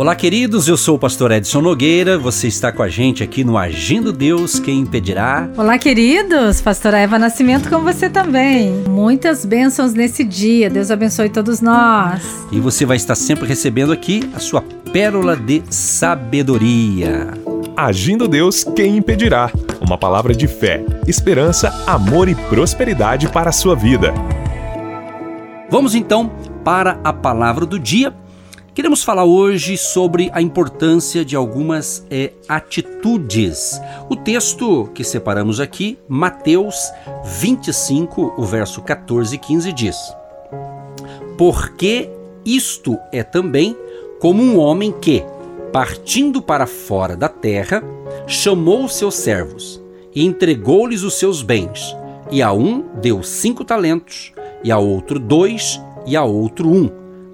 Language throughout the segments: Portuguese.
Olá, queridos. Eu sou o pastor Edson Nogueira. Você está com a gente aqui no Agindo Deus, quem impedirá? Olá, queridos. Pastora Eva Nascimento com você também. Muitas bênçãos nesse dia. Deus abençoe todos nós. E você vai estar sempre recebendo aqui a sua pérola de sabedoria. Agindo Deus, quem impedirá? Uma palavra de fé, esperança, amor e prosperidade para a sua vida. Vamos então para a palavra do dia Queremos falar hoje sobre a importância de algumas é, atitudes. O texto que separamos aqui, Mateus 25, o verso 14 e 15 diz: Porque isto é também como um homem que, partindo para fora da terra, chamou os seus servos e entregou-lhes os seus bens, e a um deu cinco talentos, e a outro dois, e a outro um,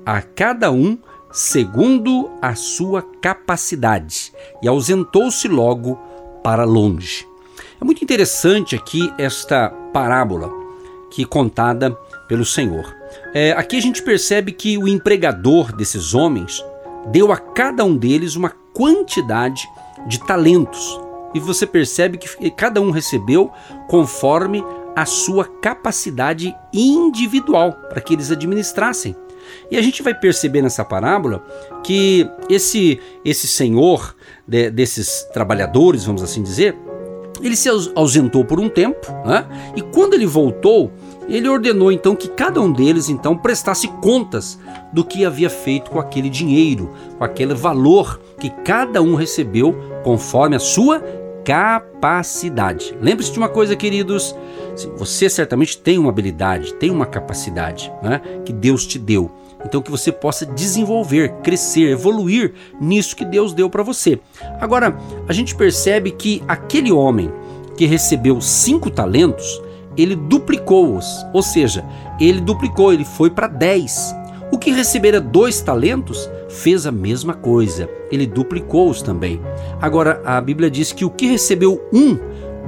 a cada um segundo a sua capacidade, e ausentou-se logo para longe. É muito interessante aqui esta parábola que é contada pelo Senhor. É, aqui a gente percebe que o empregador desses homens deu a cada um deles uma quantidade de talentos. E você percebe que cada um recebeu conforme a sua capacidade individual para que eles administrassem. E a gente vai perceber nessa parábola que esse, esse senhor de, desses trabalhadores, vamos assim dizer, ele se ausentou por um tempo, né? e quando ele voltou, ele ordenou então que cada um deles então prestasse contas do que havia feito com aquele dinheiro, com aquele valor que cada um recebeu conforme a sua capacidade. Lembre-se de uma coisa, queridos: você certamente tem uma habilidade, tem uma capacidade né, que Deus te deu. Então que você possa desenvolver, crescer, evoluir nisso que Deus deu para você. Agora, a gente percebe que aquele homem que recebeu cinco talentos, ele duplicou-os, ou seja, ele duplicou, ele foi para dez. O que recebera dois talentos fez a mesma coisa, ele duplicou-os também. Agora, a Bíblia diz que o que recebeu um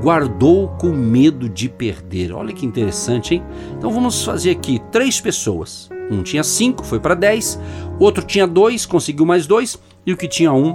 guardou com medo de perder. Olha que interessante, hein? Então vamos fazer aqui três pessoas. Um tinha cinco, foi para dez. Outro tinha dois, conseguiu mais dois. E o que tinha um,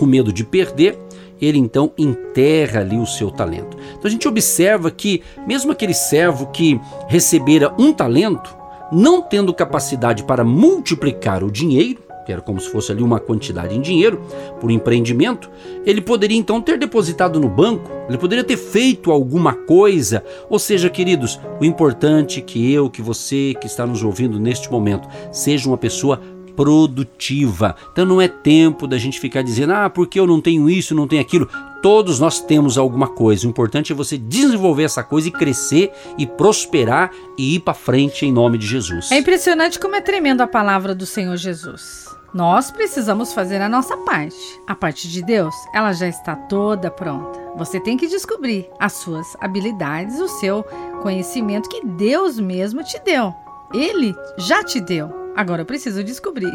com medo de perder, ele então enterra ali o seu talento. Então a gente observa que, mesmo aquele servo que recebera um talento, não tendo capacidade para multiplicar o dinheiro, que era como se fosse ali uma quantidade em dinheiro por empreendimento, ele poderia então ter depositado no banco, ele poderia ter feito alguma coisa. Ou seja, queridos, o importante é que eu, que você que está nos ouvindo neste momento, seja uma pessoa produtiva. Então não é tempo da gente ficar dizendo, ah, porque eu não tenho isso, não tenho aquilo. Todos nós temos alguma coisa. O importante é você desenvolver essa coisa e crescer e prosperar e ir para frente em nome de Jesus. É impressionante como é tremendo a palavra do Senhor Jesus. Nós precisamos fazer a nossa parte. A parte de Deus, ela já está toda pronta. Você tem que descobrir as suas habilidades, o seu conhecimento que Deus mesmo te deu. Ele já te deu. Agora eu preciso descobrir.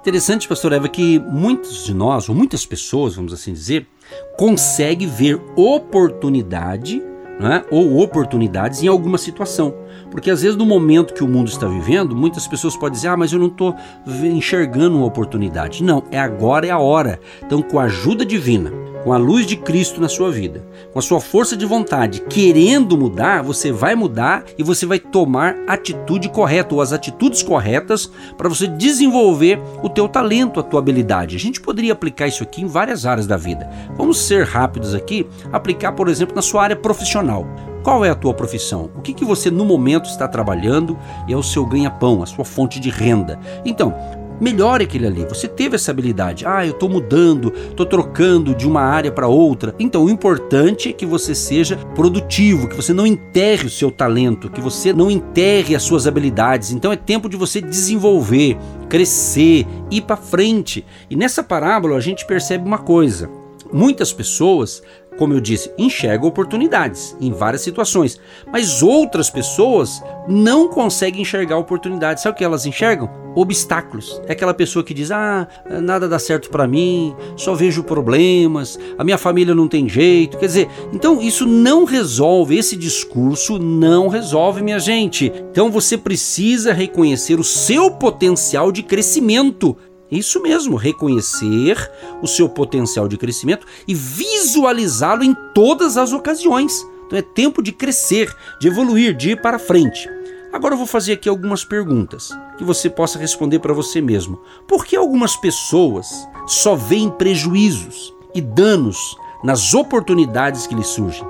Interessante, pastor Eva, que muitos de nós, ou muitas pessoas, vamos assim dizer, conseguem ver oportunidade né, ou oportunidades em alguma situação. Porque às vezes no momento que o mundo está vivendo, muitas pessoas podem dizer: "Ah, mas eu não estou enxergando uma oportunidade". Não, é agora é a hora. Então, com a ajuda divina, com a luz de Cristo na sua vida, com a sua força de vontade, querendo mudar, você vai mudar e você vai tomar atitude correta ou as atitudes corretas para você desenvolver o teu talento, a tua habilidade. A gente poderia aplicar isso aqui em várias áreas da vida. Vamos ser rápidos aqui, aplicar, por exemplo, na sua área profissional. Qual é a tua profissão? O que, que você no momento está trabalhando e é o seu ganha-pão, a sua fonte de renda? Então, melhore aquele ali. Você teve essa habilidade. Ah, eu estou mudando, estou trocando de uma área para outra. Então, o importante é que você seja produtivo, que você não enterre o seu talento, que você não enterre as suas habilidades. Então, é tempo de você desenvolver, crescer, ir para frente. E nessa parábola a gente percebe uma coisa. Muitas pessoas como eu disse, enxergam oportunidades em várias situações, mas outras pessoas não conseguem enxergar oportunidades. Sabe o que elas enxergam? Obstáculos. É aquela pessoa que diz: "Ah, nada dá certo para mim, só vejo problemas, a minha família não tem jeito". Quer dizer, então isso não resolve, esse discurso não resolve, minha gente. Então você precisa reconhecer o seu potencial de crescimento Isso mesmo, reconhecer o seu potencial de crescimento e visualizá-lo em todas as ocasiões. Então é tempo de crescer, de evoluir, de ir para frente. Agora eu vou fazer aqui algumas perguntas que você possa responder para você mesmo. Por que algumas pessoas só veem prejuízos e danos nas oportunidades que lhes surgem?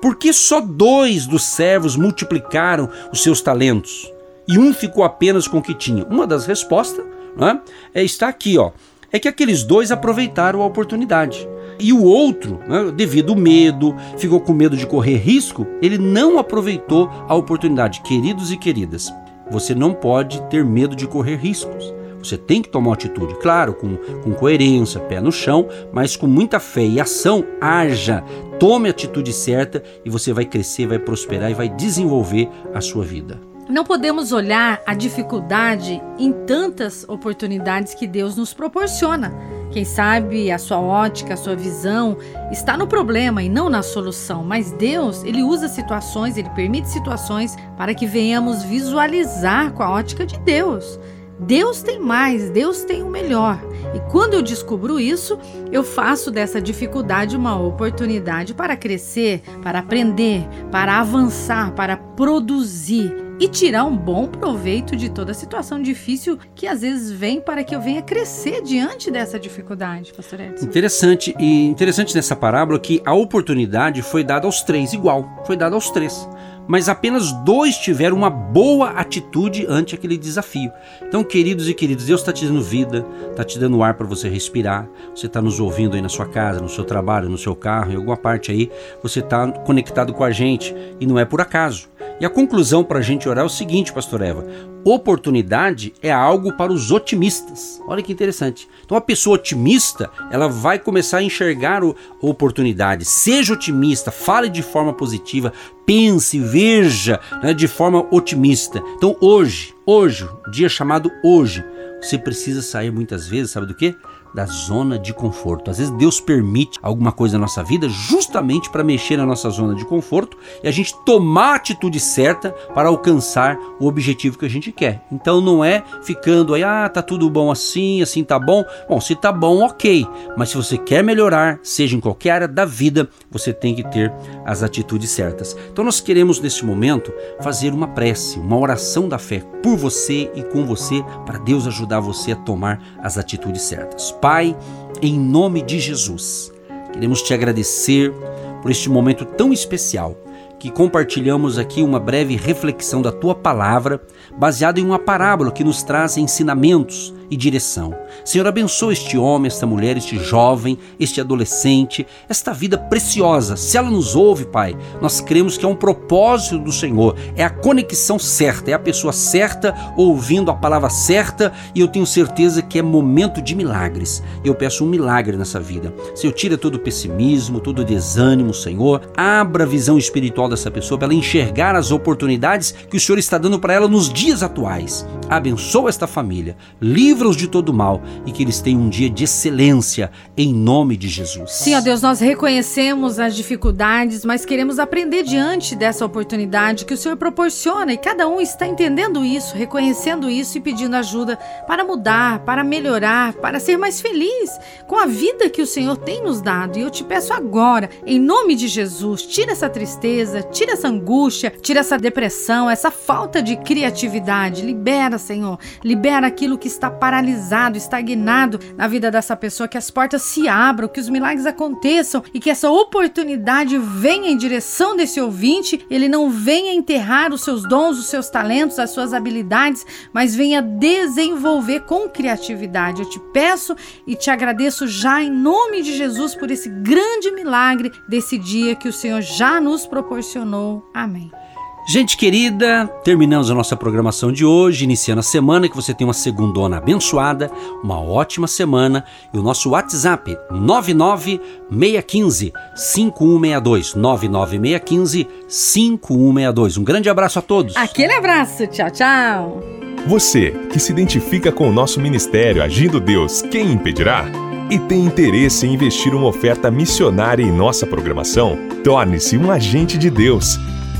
Por que só dois dos servos multiplicaram os seus talentos e um ficou apenas com o que tinha? Uma das respostas né, é, está aqui, ó. É que aqueles dois aproveitaram a oportunidade. E o outro, né, devido ao medo, ficou com medo de correr risco, ele não aproveitou a oportunidade. Queridos e queridas, você não pode ter medo de correr riscos. Você tem que tomar atitude, claro, com, com coerência, pé no chão, mas com muita fé e ação, haja, tome a atitude certa e você vai crescer, vai prosperar e vai desenvolver a sua vida. Não podemos olhar a dificuldade em tantas oportunidades que Deus nos proporciona. Quem sabe a sua ótica, a sua visão está no problema e não na solução, mas Deus, ele usa situações, ele permite situações para que venhamos visualizar com a ótica de Deus. Deus tem mais, Deus tem o melhor. E quando eu descubro isso, eu faço dessa dificuldade uma oportunidade para crescer, para aprender, para avançar, para produzir e tirar um bom proveito de toda a situação difícil que às vezes vem para que eu venha crescer diante dessa dificuldade, pastor Edson. Interessante e interessante nessa parábola que a oportunidade foi dada aos três igual, foi dada aos três. Mas apenas dois tiveram uma boa atitude ante aquele desafio. Então, queridos e queridos, Deus está te dando vida, está te dando ar para você respirar. Você está nos ouvindo aí na sua casa, no seu trabalho, no seu carro, em alguma parte aí. Você está conectado com a gente e não é por acaso. E a conclusão para a gente orar é o seguinte, pastor Eva: oportunidade é algo para os otimistas. Olha que interessante. Então, a pessoa otimista, ela vai começar a enxergar a oportunidade. Seja otimista, fale de forma positiva, pense, veja né, de forma otimista. Então, hoje, hoje, dia chamado hoje, você precisa sair muitas vezes, sabe do que? Da zona de conforto. Às vezes Deus permite alguma coisa na nossa vida justamente para mexer na nossa zona de conforto e a gente tomar a atitude certa para alcançar o objetivo que a gente quer. Então não é ficando aí, ah, tá tudo bom assim, assim tá bom. Bom, se tá bom, ok. Mas se você quer melhorar, seja em qualquer área da vida, você tem que ter as atitudes certas. Então nós queremos neste momento fazer uma prece, uma oração da fé por você e com você para Deus ajudar você a tomar as atitudes certas. Pai, em nome de Jesus, queremos te agradecer por este momento tão especial que compartilhamos aqui uma breve reflexão da tua palavra, baseada em uma parábola que nos traz ensinamentos e direção. Senhor, abençoa este homem, esta mulher, este jovem, este adolescente, esta vida preciosa. Se ela nos ouve, Pai, nós cremos que é um propósito do Senhor, é a conexão certa, é a pessoa certa ouvindo a palavra certa e eu tenho certeza que é momento de milagres. Eu peço um milagre nessa vida. Senhor, tira todo o pessimismo, todo o desânimo, Senhor. Abra a visão espiritual dessa pessoa para ela enxergar as oportunidades que o Senhor está dando para ela nos dias atuais. Abençoa esta família. Livra-os de todo mal e que eles tenham um dia de excelência em nome de Jesus. Sim, ó Deus, nós reconhecemos as dificuldades, mas queremos aprender diante dessa oportunidade que o Senhor proporciona e cada um está entendendo isso, reconhecendo isso e pedindo ajuda para mudar, para melhorar, para ser mais feliz com a vida que o Senhor tem nos dado. E eu te peço agora, em nome de Jesus, tira essa tristeza, tira essa angústia, tira essa depressão, essa falta de criatividade. Libera, Senhor, libera aquilo que está paralisado, estagnado na vida dessa pessoa, que as portas se abram, que os milagres aconteçam e que essa oportunidade venha em direção desse ouvinte, ele não venha enterrar os seus dons, os seus talentos, as suas habilidades, mas venha desenvolver com criatividade. Eu te peço e te agradeço já em nome de Jesus por esse grande milagre desse dia que o Senhor já nos proporcionou. Amém. Gente querida, terminamos a nossa programação de hoje, iniciando a semana, que você tenha uma segundona abençoada, uma ótima semana e o nosso WhatsApp 99615 5162 99615 5162. Um grande abraço a todos. Aquele abraço, tchau, tchau. Você que se identifica com o nosso ministério Agindo Deus, quem impedirá? E tem interesse em investir uma oferta missionária em nossa programação? Torne-se um agente de Deus